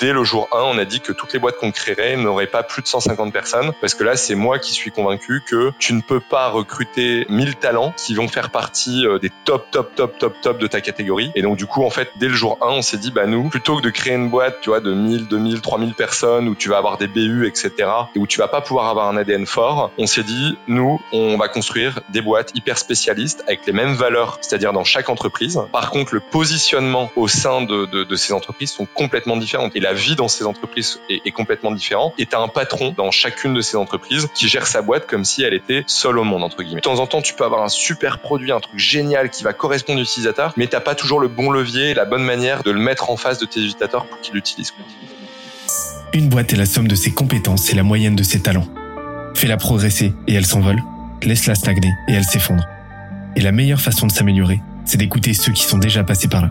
dès le jour 1, on a dit que toutes les boîtes qu'on créerait n'auraient pas plus de 150 personnes parce que là, c'est moi qui suis convaincu que tu ne peux pas recruter 1000 talents qui vont faire partie euh, des top, top, top, top, top de ta catégorie. Et donc, du coup, en fait, dès le jour 1, on s'est dit, bah, nous, plutôt que de créer une boîte, tu vois, de 1000, 2000, 3000 personnes où tu vas avoir des BU, etc., et où tu vas pas pouvoir avoir un ADN fort, on s'est dit, nous, on va construire des boîtes hyper spécialistes avec les mêmes valeurs, c'est-à-dire dans chaque entreprise. Par contre, le positionnement au sein de, de, de ces entreprises sont complètement la vie dans ces entreprises est, complètement différente. Et tu as un patron dans chacune de ces entreprises qui gère sa boîte comme si elle était seule au monde, entre guillemets. De temps en temps, tu peux avoir un super produit, un truc génial qui va correspondre aux utilisateurs, mais t'as pas toujours le bon levier, la bonne manière de le mettre en face de tes utilisateurs pour qu'ils l'utilisent. Une boîte est la somme de ses compétences et la moyenne de ses talents. Fais-la progresser et elle s'envole. Laisse-la stagner et elle s'effondre. Et la meilleure façon de s'améliorer, c'est d'écouter ceux qui sont déjà passés par là.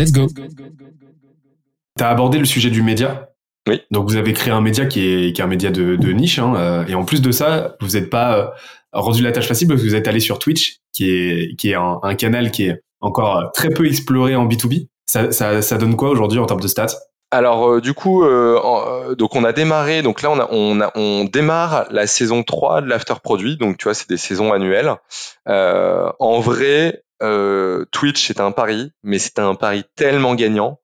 Let's go. Tu as abordé le sujet du média? Oui. Donc vous avez créé un média qui est, qui est un média de, de niche. Hein, euh, et en plus de ça, vous n'êtes pas euh, rendu la tâche facile parce que vous êtes allé sur Twitch, qui est, qui est un, un canal qui est encore très peu exploré en B2B. Ça, ça, ça donne quoi aujourd'hui en termes de stats? Alors euh, du coup, euh, en- euh, donc on a démarré, donc là on a, on a, on démarre la saison 3 de l'after produit, donc tu vois c'est des saisons annuelles. Euh, en vrai, euh, Twitch c'était un pari, mais c'était un pari tellement gagnant.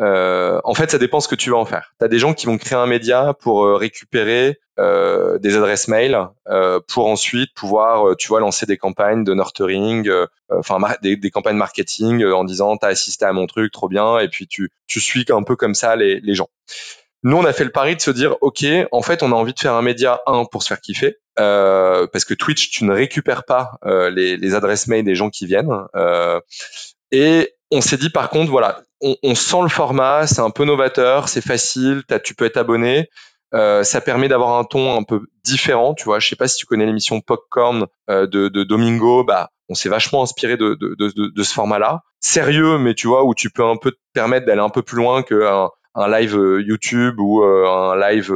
Euh, en fait, ça dépend ce que tu veux en faire. Tu as des gens qui vont créer un média pour euh, récupérer euh, des adresses mail euh, pour ensuite pouvoir, euh, tu vois, lancer des campagnes de nurturing, enfin des, campagnes marketing en disant t'as assisté à mon truc, trop bien, et puis tu, tu suis un peu comme ça les, les gens. Nous, on a fait le pari de se dire, ok, en fait, on a envie de faire un média un pour se faire kiffer, euh, parce que Twitch, tu ne récupères pas euh, les, les adresses mail des gens qui viennent. euh, et on s'est dit, par contre, voilà, on, on sent le format, c'est un peu novateur, c'est facile, tu peux être abonné. Euh, ça permet d'avoir un ton un peu différent, tu vois. Je sais pas si tu connais l'émission Popcorn euh, de, de Domingo, bah on s'est vachement inspiré de, de, de, de- ce format-là. Sérieux, mais tu vois où tu peux un peu te permettre d'aller un peu plus loin qu'un un live euh, YouTube ou un live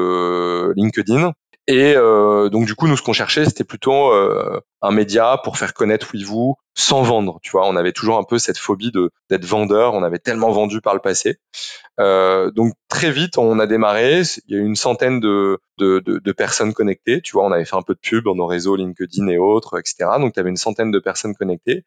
LinkedIn. Et euh, donc du coup, nous ce qu'on cherchait, c'était plutôt euh, un média pour faire connaître WeVoo sans vendre. Tu vois, on avait toujours un peu cette phobie de d'être vendeur. On avait tellement vendu par le passé. Euh, donc très vite, on a démarré. Il y a eu une centaine de, de, de, de personnes connectées. Tu vois, on avait fait un peu de pub dans nos réseaux LinkedIn et autres, etc. Donc tu avais une centaine de personnes connectées.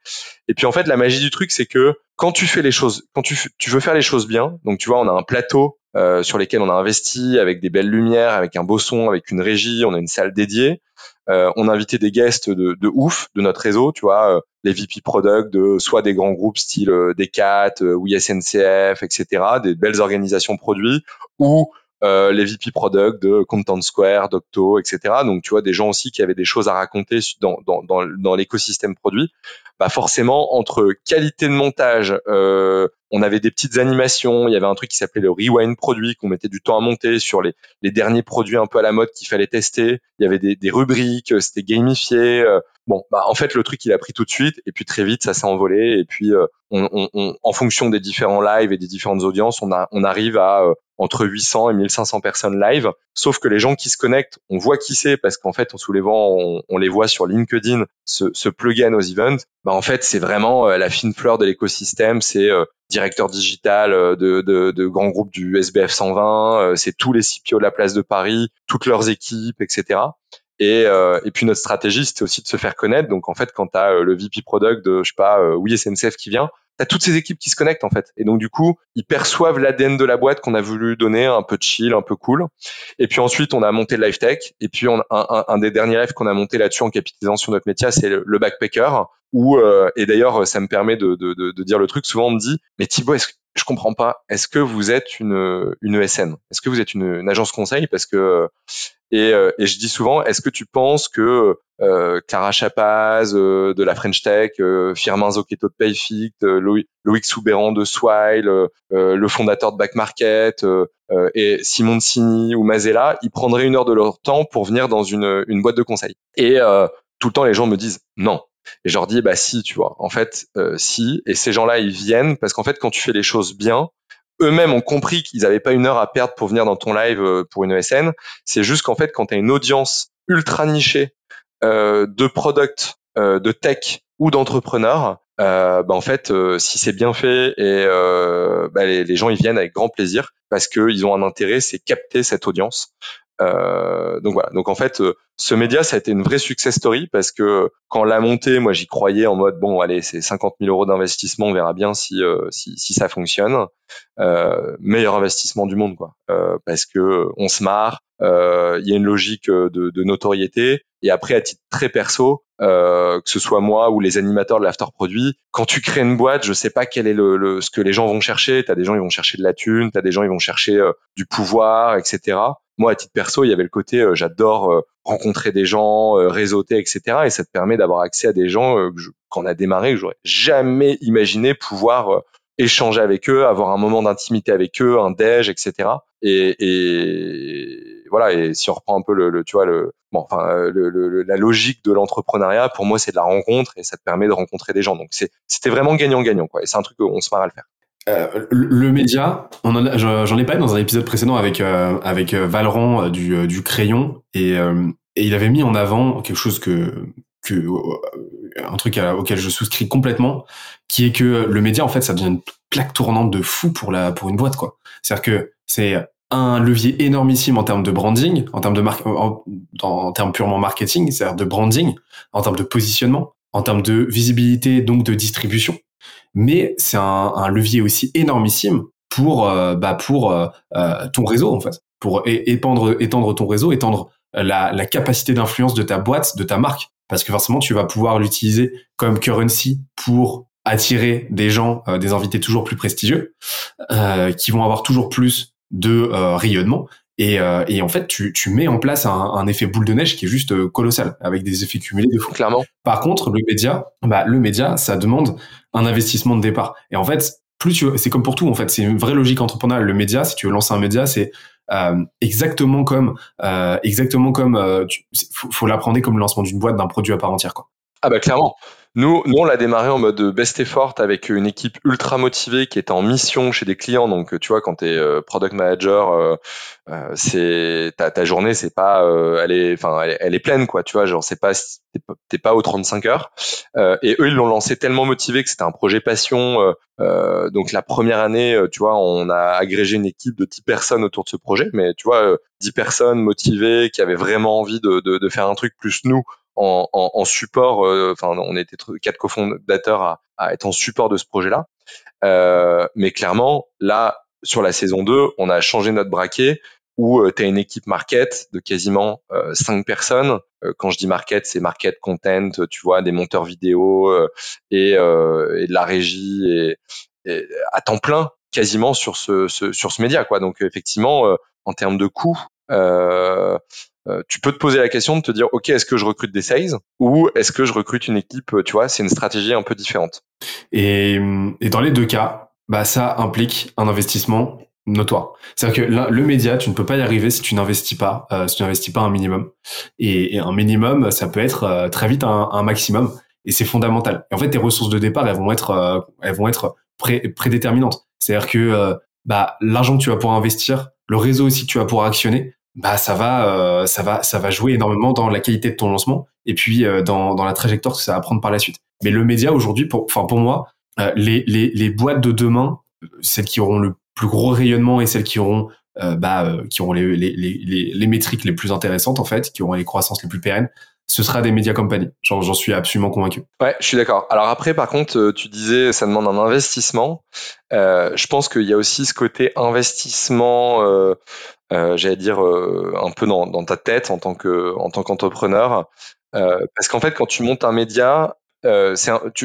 Et puis en fait, la magie du truc, c'est que quand tu fais les choses, quand tu, tu veux faire les choses bien, donc tu vois, on a un plateau euh, sur lesquels on a investi avec des belles lumières, avec un beau son, avec une régie, on a une salle dédiée. Euh, on a invité des guests de, de ouf de notre réseau, tu vois, euh, les VP product de soit des grands groupes style euh, Decat, euh, ou SNCF, etc., des belles organisations produits, ou euh, les VP product de Content Square, Docto, etc. Donc tu vois des gens aussi qui avaient des choses à raconter dans, dans, dans, dans l'écosystème produit. Bah forcément entre qualité de montage, euh, on avait des petites animations, il y avait un truc qui s'appelait le rewind produit qu'on mettait du temps à monter sur les, les derniers produits un peu à la mode qu'il fallait tester. Il y avait des, des rubriques, euh, c'était gamifié. euh, Bon, bah en fait le truc il a pris tout de suite et puis très vite ça s'est envolé et puis euh, on, on, on- en fonction des différents lives et des différentes audiences, on, a, on arrive à euh, entre 800 et 1500 personnes live. Sauf que les gens qui se connectent, on voit qui c'est parce qu'en fait, les vents, on, on les voit sur LinkedIn se, se plugger à nos events. Bah, en fait, c'est vraiment euh, la fine fleur de l'écosystème. C'est euh, directeur digital euh, de, de, de grands groupes du SBF 120, euh, c'est tous les CPO de la place de Paris, toutes leurs équipes, etc. Et, euh, et puis notre stratégie, c'était aussi de se faire connaître. Donc en fait, quand tu as le VP product de, je sais pas, oui SNCF qui vient, t'as toutes ces équipes qui se connectent en fait. Et donc du coup, ils perçoivent l'ADN de la boîte qu'on a voulu donner, un peu chill, un peu cool. Et puis ensuite, on a monté le Live Tech. Et puis on, un, un, un des derniers lives qu'on a monté là-dessus en capitalisant sur notre métier, c'est le backpacker. Où, euh, et d'ailleurs, ça me permet de, de, de, de dire le truc. Souvent, on me dit, mais Thibaut, est-ce je comprends pas. Est-ce que vous êtes une, une ESN Est-ce que vous êtes une, agence conseil? Parce que et, euh, et, je dis souvent, est-ce que tu penses que euh, Clara Chapaz euh, de la French Tech, euh, Firmin Zocchetto de Payfict, euh, Loïc, Soubéran de Swile, euh, le fondateur de Back Market et Simon Sini ou Mazella, ils prendraient une heure de leur temps pour venir dans une, une boîte de conseil. Et tout le temps, les gens me disent non. Et je leur dis, bah si, tu vois. En fait, euh, si. Et ces gens-là, ils viennent parce qu'en fait, quand tu fais les choses bien, eux-mêmes ont compris qu'ils n'avaient pas une heure à perdre pour venir dans ton live euh, pour une ESN. C'est juste qu'en fait, quand tu as une audience ultra nichée euh, de product, euh, de tech ou d'entrepreneurs, euh, bah en fait, si c'est bien fait et bah les, les, gens ils viennent avec grand plaisir parce qu'ils ont un intérêt, c'est capter cette audience. Euh, donc voilà. Donc en fait, euh, ce média, ça a été une vraie success story parce que quand l'a monté, moi j'y croyais en mode bon, allez, c'est 50 000 euros d'investissement, on verra bien si euh, si, si, ça fonctionne. Euh, meilleur investissement du monde, quoi. Euh, parce que on se marre, il y a une logique de, de, notoriété. Et après, à titre très perso, que ce soit moi ou les animateurs de l'after produit, quand tu crées une boîte, je sais pas quel est le, le ce que les gens vont chercher. T'as des gens ils vont chercher de la thune, t'as des gens ils vont chercher du pouvoir, etc moi à titre perso il y avait le côté euh, j'adore euh, rencontrer des gens euh, réseauter etc et ça te permet d'avoir accès à des gens que quand on a démarré que j'aurais jamais imaginé pouvoir échanger avec eux avoir un moment d'intimité avec eux un déj etc et, et voilà et si on reprend un peu le, tu vois le bon enfin le, la logique de l'entrepreneuriat pour moi c'est de la rencontre et ça te permet de rencontrer des gens. Donc c'est c'était vraiment gagnant gagnant quoi. Et c'est un truc qu'on se marre à le faire euh, le média, j'en ai parlé dans un épisode précédent avec euh, avec euh, Valran du, du crayon et, et il avait mis en avant quelque chose que que un truc auquel je souscris complètement, qui est que le média en fait ça devient une plaque tournante de fou pour la pour une boîte quoi. C'est-à-dire que c'est un levier énormissime en termes de branding, en termes de mar en termes purement marketing, c'est-à-dire de branding, en termes de positionnement, en termes de visibilité donc de distribution mais c'est un, levier aussi énormissime pour euh, bah pour euh, euh, ton réseau en fait, pour étendre étendre ton réseau, étendre la, la capacité d'influence de ta boîte, de ta marque, parce que forcément tu vas pouvoir l'utiliser comme currency pour attirer des gens, des invités toujours plus prestigieux, qui vont avoir toujours plus de rayonnement et, euh, et, en fait, tu, tu, mets en place un, un, effet boule de neige qui est juste euh, colossal, avec des effets cumulés de fou. Clairement. Par contre, le média, bah, le média, ça demande un investissement de départ. Et en fait, plus tu, c'est comme pour tout. En fait, c'est une vraie logique entrepreneuriale. Le média, si tu veux lancer un média, c'est euh, exactement comme, euh, exactement comme, euh, faut, faut l'apprendre comme le lancement d'une boîte, d'un produit à part entière, quoi. Ah bah clairement. Nous, nous, on l'a démarré en mode best effort avec une équipe ultra motivée qui est en mission chez des clients. Donc, tu vois, quand tu es euh, product manager, euh, euh, c'est ta, ta journée, c'est pas, elle est, enfin, elle, est pleine, quoi. Tu vois, genre, c'est pas, t'es pas aux 35 heures. et eux, ils l'ont lancé tellement motivé que c'était un projet passion. donc, la première année, tu vois, on a agrégé une équipe de 10 personnes autour de ce projet. Mais tu vois, 10 personnes motivées qui avaient vraiment envie de, de, de faire un truc plus nous en, en, en support. Euh, enfin, on était quatre cofondateurs à, à, être en support de ce projet-là. Euh, mais clairement, là, sur la saison 2, on a changé notre braquet où euh, tu as une équipe market de quasiment euh, 5 personnes. Euh, quand je dis market, c'est market content, tu vois, des monteurs vidéo et, et, de la régie et, et, à temps plein quasiment sur ce, ce, sur ce média. Quoi. Donc effectivement, en termes de coûts, euh, euh, tu peux te poser la question de te dire, OK, est-ce que je recrute des sales ou est-ce que je recrute une équipe, euh, tu vois, c'est une stratégie un peu différente. Et, et dans les deux cas, bah, ça implique un investissement notoire. C'est-à-dire que le média, tu ne peux pas y arriver si tu n'investis pas, euh, si tu n'investis pas un minimum. Et, et, un minimum, ça peut être euh, très vite un, un maximum. Et c'est fondamental. Et en fait, tes ressources de départ, elles vont être, elles vont être pré prédéterminantes. C'est-à-dire que bah, l'argent que tu vas pouvoir investir, le réseau aussi que tu vas pouvoir actionner, bah ça va euh, ça va ça va jouer énormément dans la qualité de ton lancement et puis euh, dans, dans la trajectoire que ça va prendre par la suite. Mais le média aujourd'hui pour enfin pour moi euh, les, les les boîtes de demain celles qui auront le plus gros rayonnement et celles qui auront bah qui auront les, les, les, les métriques les plus intéressantes en fait, qui auront les croissances les plus pérennes, ce sera des médias compagnies. J'en suis absolument convaincu. Ouais, je suis d'accord. Alors après, par contre, tu disais, ça demande un investissement. Euh, je pense qu'il y a aussi ce côté investissement euh, euh, j'allais dire euh, un peu dans, dans, ta tête en tant que en tant qu'entrepreneur, euh, parce qu'en fait quand tu montes un média, euh,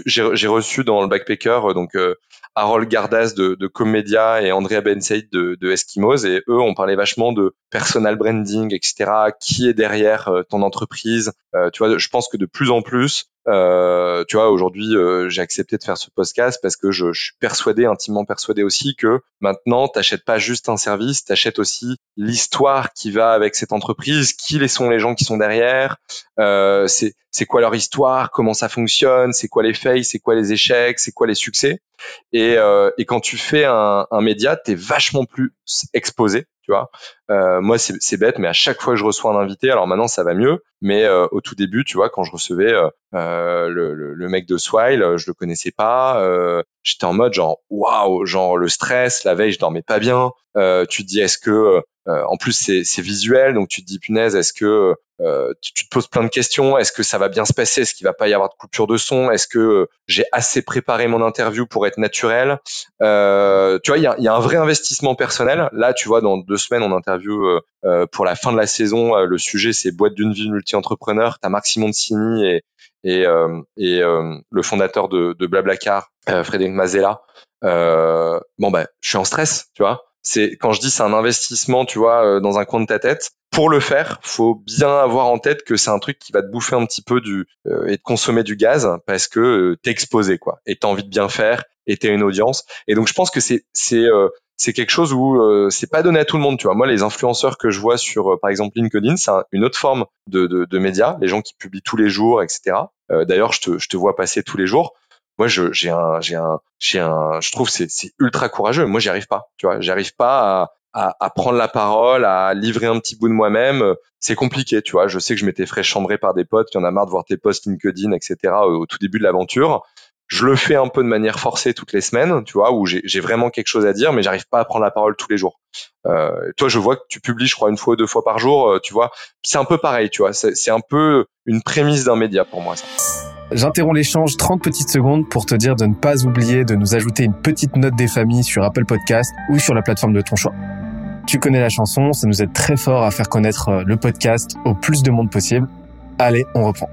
j'ai reçu dans le backpacker euh, donc euh, Harold Gardas de, de Comedia et Andrea Bensaid de, de Eskimos et eux on parlait vachement de personal branding etc qui est derrière euh, ton entreprise. Tu vois je pense que de plus en plus euh, tu vois, aujourd'hui, euh, j'ai accepté de faire ce podcast parce que je, suis persuadé, intimement persuadé aussi, que maintenant, t'achètes pas juste un service, t'achètes aussi l'histoire qui va avec cette entreprise, qui sont les gens qui sont derrière, euh, c'est quoi leur histoire, comment ça fonctionne, c'est quoi les faits, c'est quoi les échecs, c'est quoi les succès. Et, euh, et quand tu fais un, un média, t'es vachement plus exposé Euh, moi, c'est bête, mais à chaque fois que je reçois un invité, alors maintenant ça va mieux, mais euh, au tout début, tu vois, quand je recevais euh, le, mec de Swile, je le connaissais pas, j'étais en mode genre waouh, genre le stress, la veille je dormais pas bien. tu te dis est-ce que euh, en plus, c'est visuel, donc tu te dis punaise, est-ce que euh, tu, te poses plein de questions Est-ce que ça va bien se passer? Est-ce qu'il va pas y avoir de coupure de son? Est-ce que euh, j'ai assez préparé mon interview pour être naturel? Euh, Tu vois, il y a, y a, un vrai investissement personnel. Là, tu vois, dans deux semaines, on interview pour la fin de la saison. le sujet, c'est boîte d'une vie multi-entrepreneur. T'as Marc Simoncini et et, et le fondateur de, de Blablacar, Frédéric Mazella. bon ben, je suis en stress, tu vois c'est quand je dis c'est un investissement, tu vois, euh, dans un coin de ta tête. Pour le faire, faut bien avoir en tête que c'est un truc qui va te bouffer un petit peu du euh, et de consommer du gaz parce que euh, t'es exposé quoi et t'as envie de bien faire et t'es une audience. Et donc je pense que c'est c'est c'est quelque chose où c'est pas donné à tout le monde. Tu vois, moi les influenceurs que je vois sur par exemple LinkedIn, c'est une autre forme de, de, de médias, les gens qui publient tous les jours, etc. D'ailleurs, je te je te vois passer tous les jours. Moi je j'ai un j'ai un j'ai un je trouve c'est c'est ultra courageux. Moi j'y arrive pas tu vois. J'arrive pas à, à, prendre la parole à livrer un petit bout de moi-même. C'est compliqué tu vois. Je sais que je m'étais fait chambrer par des potes. Qui en a marre de voir tes posts LinkedIn etc au, tout début de l'aventure je le fais un peu de manière forcée toutes les semaines, tu vois, où j'ai vraiment quelque chose à dire, mais j'arrive pas à prendre la parole tous les jours. Euh, toi, je vois que tu publies, je crois, une fois ou deux fois par jour, euh, tu vois. C'est un peu pareil, tu vois. C'est un peu une prémisse d'un média pour moi. Ça. J'interromps l'échange 30 petites secondes pour te dire de ne pas oublier de nous ajouter une petite note des familles sur Apple Podcast ou sur la plateforme de ton choix. Tu connais la chanson, ça nous aide très fort à faire connaître euh, le podcast au plus de monde possible. Allez, on reprend.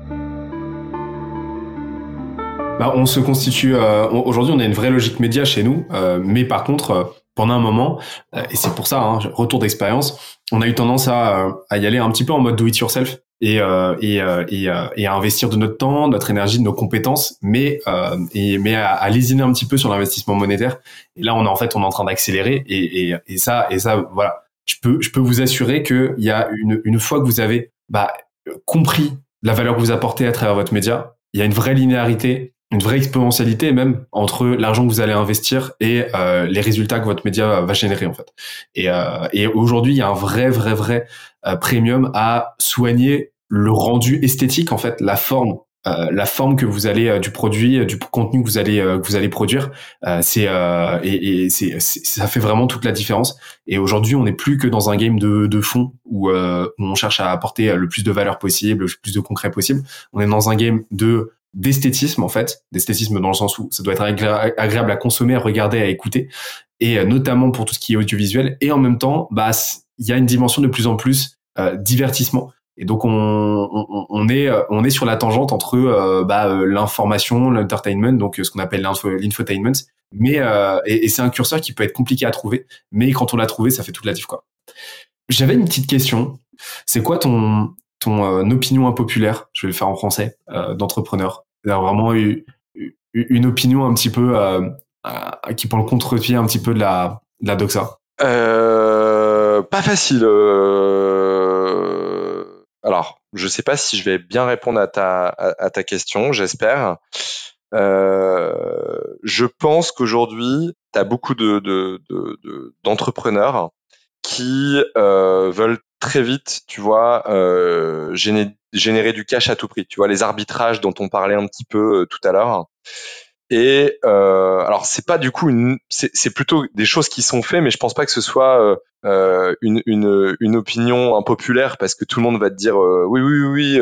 Bah, on se constitue. Euh, Aujourd'hui, on a une vraie logique média chez nous, euh, mais par contre, euh, pendant un moment, euh, et c'est pour ça, hein, retour d'expérience, on a eu tendance à, à, y aller un petit peu en mode do it yourself et, euh, et, euh, et, euh, à investir de notre temps, notre énergie, nos compétences, mais et, mais à, à, lésiner un petit peu sur l'investissement monétaire. Et là, on est en fait, on est en train d'accélérer et, et, et ça et ça, voilà. Je peux je peux vous assurer que il y a une une fois que vous avez bah, compris la valeur que vous apportez à travers votre média, il y a une vraie linéarité une vraie exponentialité même entre l'argent que vous allez investir et euh, les résultats que votre média va générer en fait. Et, euh, et aujourd'hui, il y a un vrai, vrai, vrai euh, premium à soigner le rendu esthétique en fait, la forme. Euh, la forme que vous allez euh, du produit, du contenu que vous allez que vous allez produire, c'est et, et c'est ça fait vraiment toute la différence. Et aujourd'hui, on n'est plus que dans un game de, de fond où, où on cherche à apporter le plus de valeur possible, le plus de concret possible. On est dans un game de d'esthétisme en fait, d'esthétisme dans le sens où ça doit être agréable à consommer, à regarder, à écouter, et euh, notamment pour tout ce qui est audiovisuel. Et en même temps, bah il y a une dimension de plus en plus euh, divertissement. Et donc on, on, on, est euh, on est sur la tangente entre euh, bah, l'information, l'entertainment, donc ce qu'on appelle l'infotainment. Mais et, et c'est un curseur qui peut être compliqué à trouver, mais quand on l'a trouvé, ça fait toute la diff quoi. J'avais une petite question. C'est quoi ton ton opinion impopulaire? Je vais le faire en français d'entrepreneur vraiment eu, une opinion un petit peu euh, qui prend le contre-pied un petit peu de la, de la doxa euh, Pas facile. Euh... Alors, je sais pas si je vais bien répondre à ta, à, ta question, j'espère. Je pense qu'aujourd'hui, tu as beaucoup de, de, de, d'entrepreneurs qui veulent très vite, tu vois, euh, générer, générer du cash à tout prix. Tu vois, les arbitrages dont on parlait un petit peu euh, tout à l'heure. Et euh, alors c'est pas du coup une, c'est plutôt des choses qui sont faites, mais je pense pas que ce soit euh, euh une, une, une, opinion impopulaire parce que tout le monde va te dire euh, oui oui oui.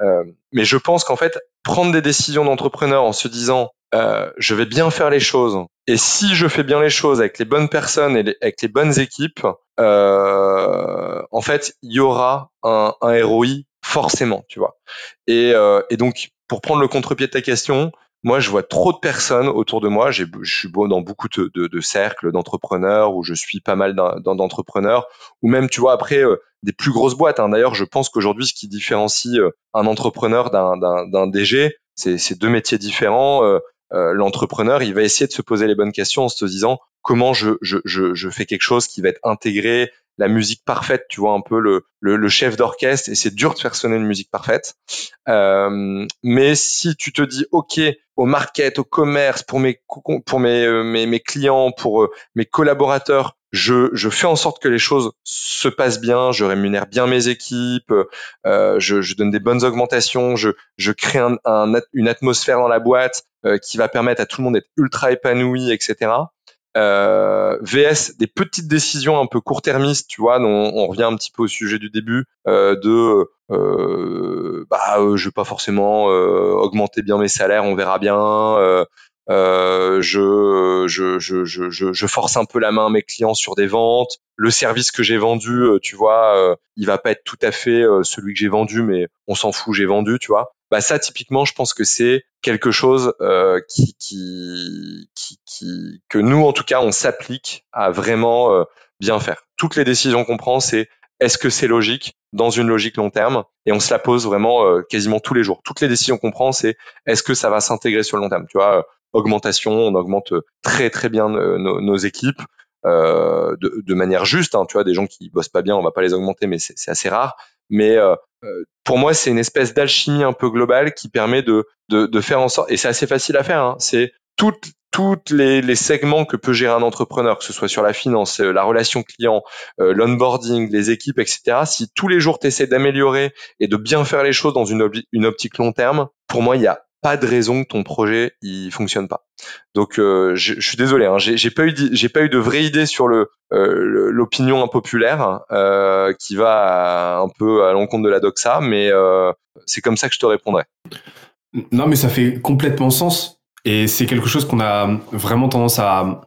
Euh, mais je pense qu'en fait prendre des décisions d'entrepreneur en se disant je vais bien faire les choses et si je fais bien les choses avec les bonnes personnes et avec les bonnes équipes, en fait il y aura un, un ROI forcément, tu vois. Et, et donc, pour prendre le contre-pied de ta question, moi, je vois trop de personnes autour de moi. Je suis beau dans beaucoup de, de, de cercles d'entrepreneurs où je suis pas mal d'entrepreneurs, ou même, tu vois, après euh, des plus grosses boîtes. Hein. D'ailleurs, je pense qu'aujourd'hui, ce qui différencie euh, un entrepreneur d'un DG, c'est deux métiers différents. Euh, l'entrepreneur, il va essayer de se poser les bonnes questions en se disant comment je, je, je, je fais quelque chose qui va être intégré, la musique parfaite, tu vois un peu le, le, chef d'orchestre et c'est dur de faire sonner une musique parfaite. Euh, mais si tu te dis ok au market, au commerce, pour mes pour euh, mes, mes clients, pour euh, mes collaborateurs, je, je fais en sorte que les choses se passent bien, je rémunère bien mes équipes, euh, je, je, donne des bonnes augmentations, je, je crée un, un, une atmosphère dans la boîte qui va permettre à tout le monde d'être ultra épanoui, etc euh, VS des petites décisions un peu court-termistes, tu vois, on, on, revient un petit peu au sujet du début euh, de euh, bah euh, je vais pas forcément euh, augmenter bien mes salaires, on verra bien. Euh, je, je, je, je, je, force un peu la main à mes clients sur des ventes. Le service que j'ai vendu, tu vois, il va pas être tout à fait celui que j'ai vendu, mais on s'en fout, j'ai vendu, tu vois bah ça typiquement je pense que c'est quelque chose euh, qui, qui, qui, que nous en tout cas on s'applique à vraiment euh, bien faire. Toutes les décisions qu'on prend c'est est-ce que c'est logique dans une logique long terme? Et on se la pose vraiment euh, quasiment tous les jours. Toutes les décisions qu'on prend c'est est-ce que ça va s'intégrer sur le long terme? Tu vois augmentation on augmente très très bien nos, nos équipes. Euh, de, de, manière juste, hein, tu vois, des gens qui bossent pas bien, on va pas les augmenter, mais c'est assez rare. Mais euh, euh, pour moi, c'est une espèce d'alchimie un peu globale qui permet de, de, de faire en sorte, et c'est assez facile à faire, hein, c'est toutes toutes les, les, segments que peut gérer un entrepreneur, que ce soit sur la finance, euh, la relation client, euh, l'onboarding, les équipes, etc. Si tous les jours tu essaies d'améliorer et de bien faire les choses dans une, une optique long terme, pour moi, il y a pas de raison que ton projet il fonctionne pas. Donc euh, je, suis désolé, hein, j'ai pas eu j'ai pas eu de vraie idée sur le euh, l'opinion impopulaire euh, qui va un peu à l'encontre de la doxa, mais euh, c'est comme ça que je te répondrai. Non, mais ça fait complètement sens et c'est quelque chose qu'on a vraiment tendance à,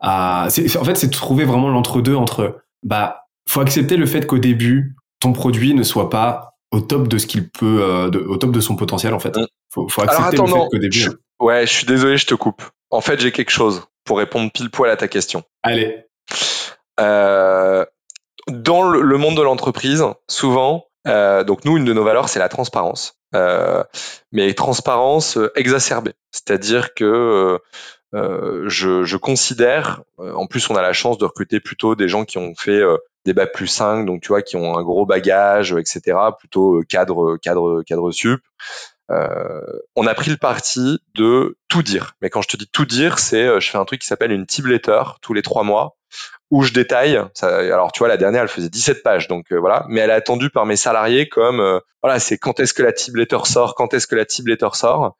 à en fait c'est de trouver vraiment l'entre-deux entre bah faut accepter le fait qu'au début ton produit ne soit pas au top de ce qu'il peut, euh, au top de son potentiel en fait. Mm. Faut, faut accepter le fait qu'au début. Je, ouais, je suis désolé, je te coupe. En fait, j'ai quelque chose pour répondre pile poil à ta question. Allez. Euh, dans le, monde de l'entreprise, souvent, euh, donc nous, une de nos valeurs, c'est la transparence. Euh, mais transparence exacerbée. C'est-à-dire que je, je, considère, en plus on a la chance de recruter plutôt des gens qui ont fait des bacs plus 5, donc tu vois, qui ont un gros bagage, etc. Plutôt cadre, cadre, cadre sup. Euh, on a pris le parti de tout dire. Mais quand je te dis tout dire, c'est euh, je fais un truc qui s'appelle une tip letter tous les trois mois où je détaille. Ça, alors tu vois, la dernière, elle faisait 17 pages, donc euh, voilà. Mais elle est attendue par mes salariés comme voilà, c'est quand est-ce que la tip letter sort, quand est-ce que la tip letter sort.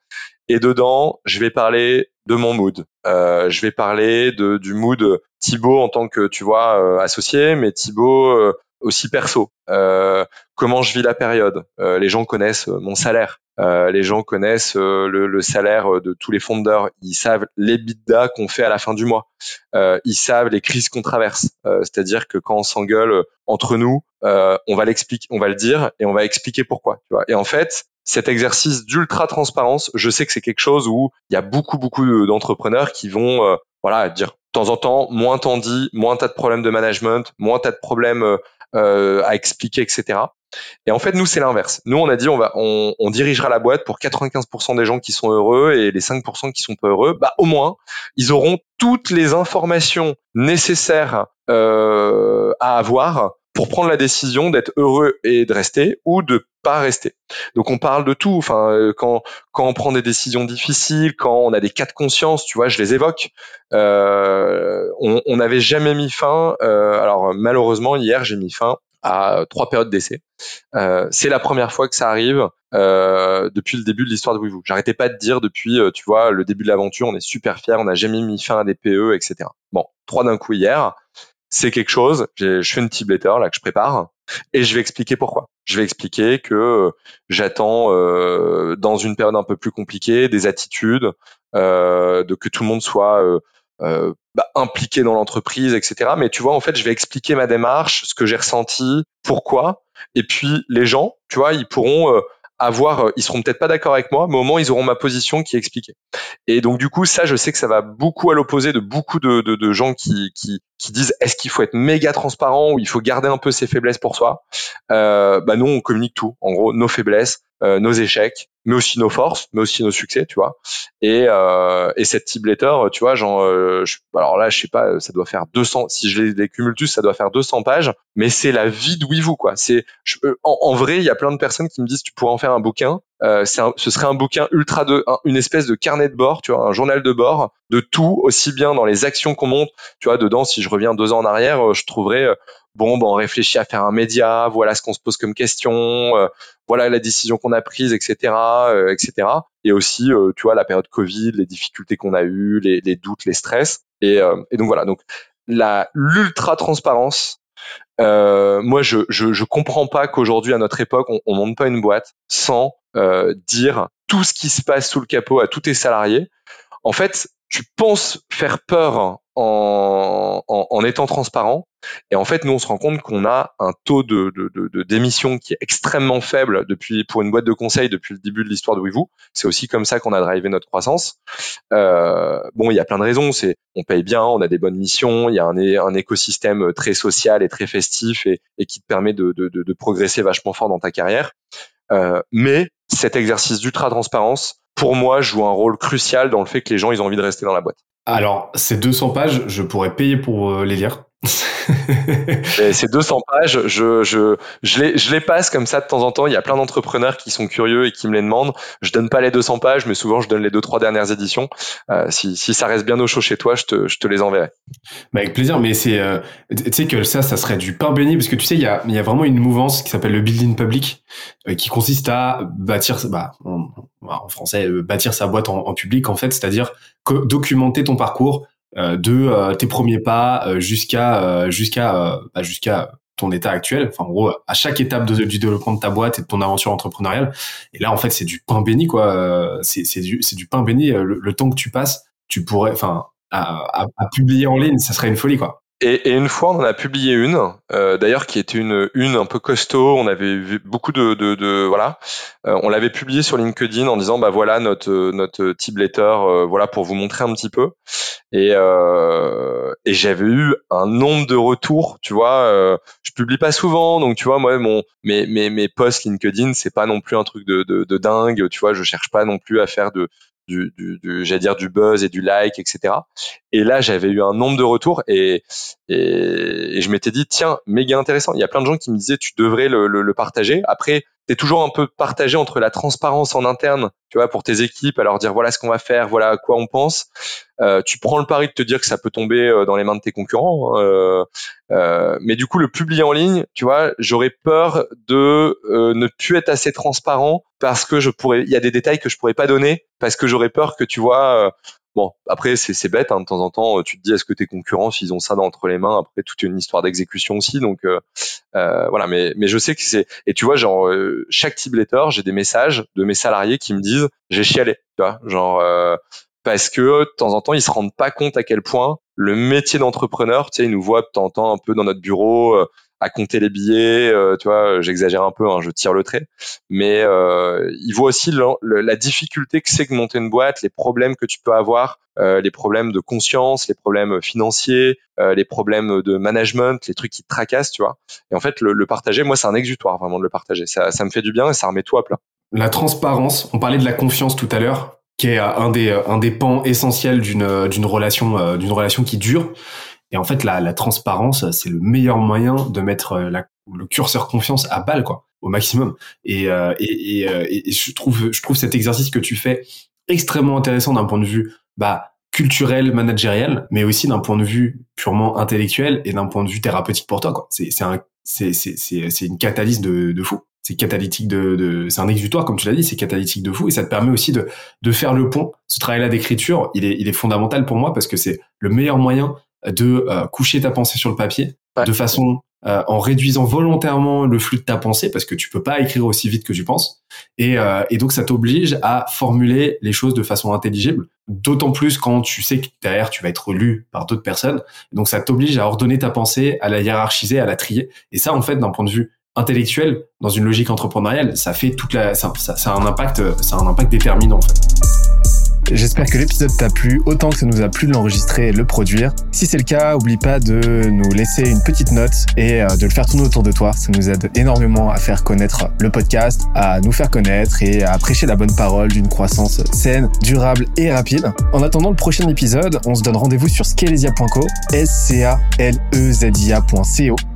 Et dedans, je vais parler de mon mood. je vais parler de, du mood Thibaut en tant que tu vois associé, mais Thibaut aussi perso. comment je vis la période. les gens connaissent mon salaire. Euh, les gens connaissent euh, le, le, salaire de tous les fondeurs. Ils savent les bidas qu'on fait à la fin du mois. Euh, ils savent les crises qu'on traverse. Euh, c'est-à-dire que quand on s'engueule entre nous, on va l'expliquer, on va le dire et on va expliquer pourquoi. Tu vois. Et en fait, cet exercice d'ultra transparence, je sais que c'est quelque chose où il y a beaucoup beaucoup d'entrepreneurs qui vont voilà dire de temps en temps moins t'en dis, moins t'as de problèmes de management, moins t'as de problèmes à expliquer, etc. Et en fait, nous, c'est l'inverse. Nous, on a dit, on va, on, on, dirigera la boîte pour 95% des gens qui sont heureux et les 5% qui sont pas heureux. Bah, au moins, ils auront toutes les informations nécessaires euh, à avoir pour prendre la décision d'être heureux et de rester ou de pas rester. Donc on parle de tout. Enfin, euh, quand quand on prend des décisions difficiles, quand on a des cas de conscience, tu vois, je les évoque. Euh, on n'avait jamais mis fin. Euh, alors malheureusement hier j'ai mis fin à trois périodes d'essai. Euh, c'est la première fois que ça arrive euh, depuis le début de l'histoire de WeVoo. J'arrêtais pas de dire depuis, euh, tu vois, le début de l'aventure, on est super fiers, on n'a jamais mis fin à des PE, etc. Bon, trois d'un coup hier, c'est quelque chose. Je fais une petite letter là que je prépare et je vais expliquer pourquoi. Je vais expliquer que j'attends dans une période un peu plus compliquée des attitudes, de que tout le monde soit euh, bah, impliqué dans l'entreprise, etc. Mais tu vois, en fait, je vais expliquer ma démarche, ce que j'ai ressenti, pourquoi. Et puis les gens, tu vois, ils pourront euh, avoir, euh, ils seront peut-être pas d'accord avec moi, mais au moins ils auront ma position qui est expliquée. Et donc du coup, ça, je sais que ça va beaucoup à l'opposé de beaucoup de, de, de gens qui, qui, qui disent est-ce qu'il faut être méga transparent ou il faut garder un peu ses faiblesses pour soi? Euh, bah nous, on communique tout. En gros, nos faiblesses, euh, nos échecs, mais aussi nos forces, mais aussi nos succès, tu vois. Et, euh, et cette type letter, tu vois, genre, euh, alors là, je sais pas, ça doit faire 200, si je les, cumule tous, ça doit faire 200 pages, mais c'est la vie de vous quoi. C'est, en, en, vrai, il y a plein de personnes qui me disent, tu pourrais en faire un bouquin. Euh, un, ce serait un bouquin ultra de, une espèce de carnet de bord, tu vois, un journal de bord de tout, aussi bien dans les actions qu'on monte, tu vois, dedans, si je reviens deux ans en arrière, je trouverais bon, ben, on réfléchit à faire un média, voilà ce qu'on se pose comme question, euh, voilà la décision qu'on a prise, etc., euh, etc. Et aussi, euh, tu vois, la période Covid, les difficultés qu'on a eues, les, les, doutes, les stress. Et, et donc voilà, donc la l'ultra transparence. moi, je, je, je comprends pas qu'aujourd'hui, à notre époque, on, on monte pas une boîte sans dire tout ce qui se passe sous le capot à tous tes salariés. En fait, tu penses faire peur en, en, en, étant transparent. Et en fait, nous, on se rend compte qu'on a un taux de, de, de, d'émission qui est extrêmement faible depuis pour une boîte de conseil depuis le début de l'histoire de WeVoo. C'est aussi comme ça qu'on a drivé notre croissance. Euh, bon, il y a plein de raisons. C'est on paye bien, on a des bonnes missions, il y a un, un écosystème très social et très festif et, et qui te permet de, de, progresser vachement fort dans ta carrière. Euh, mais cet exercice d'ultra transparence, pour moi, joue un rôle crucial dans le fait que les gens, ils ont envie de rester dans la boîte. Alors, ces 200 pages, je pourrais payer pour euh, les lire. ces 200 pages, je, je, je, les, je les passe comme ça de temps en temps. Il y a plein d'entrepreneurs qui sont curieux et qui me les demandent. Je donne pas les 200 pages, mais souvent je donne les deux trois dernières éditions. Euh, si, si ça reste bien au chaud chez toi, je te, je te les enverrai. Bah avec plaisir, mais c'est, euh, tu sais que ça, ça serait du pain béni parce que tu sais, il y a, il y a vraiment une mouvance qui s'appelle le building public, qui consiste à bâtir, bah, en français, euh, bâtir sa boîte en, public, en fait, c'est-à-dire documenter ton parcours euh, de euh, tes premiers pas jusqu'à jusqu'à bah, jusqu'à ton état actuel. Enfin, en gros, à chaque étape du développement de ta boîte et de ton aventure entrepreneuriale. Et là, en fait, c'est du pain béni, quoi. C'est c'est du c'est du pain béni. Le, temps que tu passes, tu pourrais, enfin, à, à, à publier en ligne, ça serait une folie, quoi. Et, et, une fois, on en a publié une, euh, d'ailleurs, qui était une une un peu costaud. On avait vu beaucoup de, de, de voilà. Euh, on l'avait publié sur LinkedIn en disant, bah voilà notre notre type letter, euh, voilà pour vous montrer un petit peu. Et euh, et j'avais eu un nombre de retours, tu vois. je publie pas souvent, donc tu vois, moi mon mes mes mes posts LinkedIn, c'est pas non plus un truc de, de de dingue, tu vois. Je cherche pas non plus à faire de du, du, du j'allais dire du buzz et du like, etc. Et là, j'avais eu un nombre de retours et, et, je m'étais dit tiens, méga intéressant. Il y a plein de gens qui me disaient tu devrais le, le, le partager. Après, t'es toujours un peu partagé entre la transparence en interne, tu vois, pour tes équipes, à leur dire voilà ce qu'on va faire, voilà à quoi on pense. Euh, tu prends le pari de te dire que ça peut tomber euh, dans les mains de tes concurrents, hein, euh, euh, mais du coup le publier en ligne, tu vois, j'aurais peur de ne plus être assez transparent parce que je pourrais, il y a des détails que je pourrais pas donner parce que j'aurais peur que tu vois Bon, après c'est bête, hein, de temps en temps, tu te dis est-ce que tes concurrents, s'ils ont ça entre les mains, après toute une histoire d'exécution aussi, donc euh, voilà. Mais mais je sais que c'est et tu vois genre euh, chaque type letter, j'ai des messages de mes salariés qui me disent j'ai chialé, tu vois, genre parce que de temps en temps ils se rendent pas compte à quel point le métier d'entrepreneur, tu sais, ils nous voient de temps en temps un peu dans notre bureau à compter les billets, euh, tu vois, j'exagère un peu, hein, je tire le trait, mais euh, il voit aussi la difficulté que c'est que monter une boîte, les problèmes que tu peux avoir, euh, les problèmes de conscience, les problèmes financiers, euh, les problèmes de management, les trucs qui te tracassent, tu vois. Et en fait, le, le partager, moi, c'est un exutoire vraiment de le partager. Ça, ça me fait du bien et ça remet tout à plat. La transparence, on parlait de la confiance tout à l'heure, qui est un des un des pans essentiels d'une d'une relation d'une relation qui dure. Et en fait, la, la transparence, c'est le meilleur moyen de mettre euh, la, le curseur confiance à balle, quoi, au maximum. Et, euh, et, et, euh, je trouve, je trouve cet exercice que tu fais extrêmement intéressant d'un point de vue, bah, culturel, managériel, mais aussi d'un point de vue purement intellectuel et d'un point de vue thérapeutique pour toi, quoi. C'est, c'est c'est, c'est, c'est, une catalyse de, de fou. C'est catalytique de, de c'est un exutoire, comme tu l'as dit, c'est catalytique de fou et ça te permet aussi de, de faire le pont. Ce travail-là d'écriture, il est, il est fondamental pour moi parce que c'est le meilleur moyen de euh, coucher ta pensée sur le papier de façon euh, en réduisant volontairement le flux de ta pensée parce que tu peux pas écrire aussi vite que tu penses. Et, euh, et donc ça t'oblige à formuler les choses de façon intelligible d'autant plus quand tu sais que derrière tu vas être lu par d'autres personnes. Donc ça t'oblige à ordonner ta pensée à la hiérarchiser à la trier. Et ça en fait d'un point de vue intellectuel dans une logique entrepreneuriale ça fait toute la ça, a un impact ça a un impact déterminant en fait J'espère que l'épisode t'a plu autant que ça nous a plu de l'enregistrer et de le produire. Si c'est le cas, oublie pas de nous laisser une petite note et euh, de le faire tourner autour de toi. Ça nous aide énormément à faire connaître le podcast, à nous faire connaître et à prêcher la bonne parole d'une croissance saine, durable et rapide. En attendant le prochain épisode, on se donne rendez-vous sur scalesia.co, s c a l e z i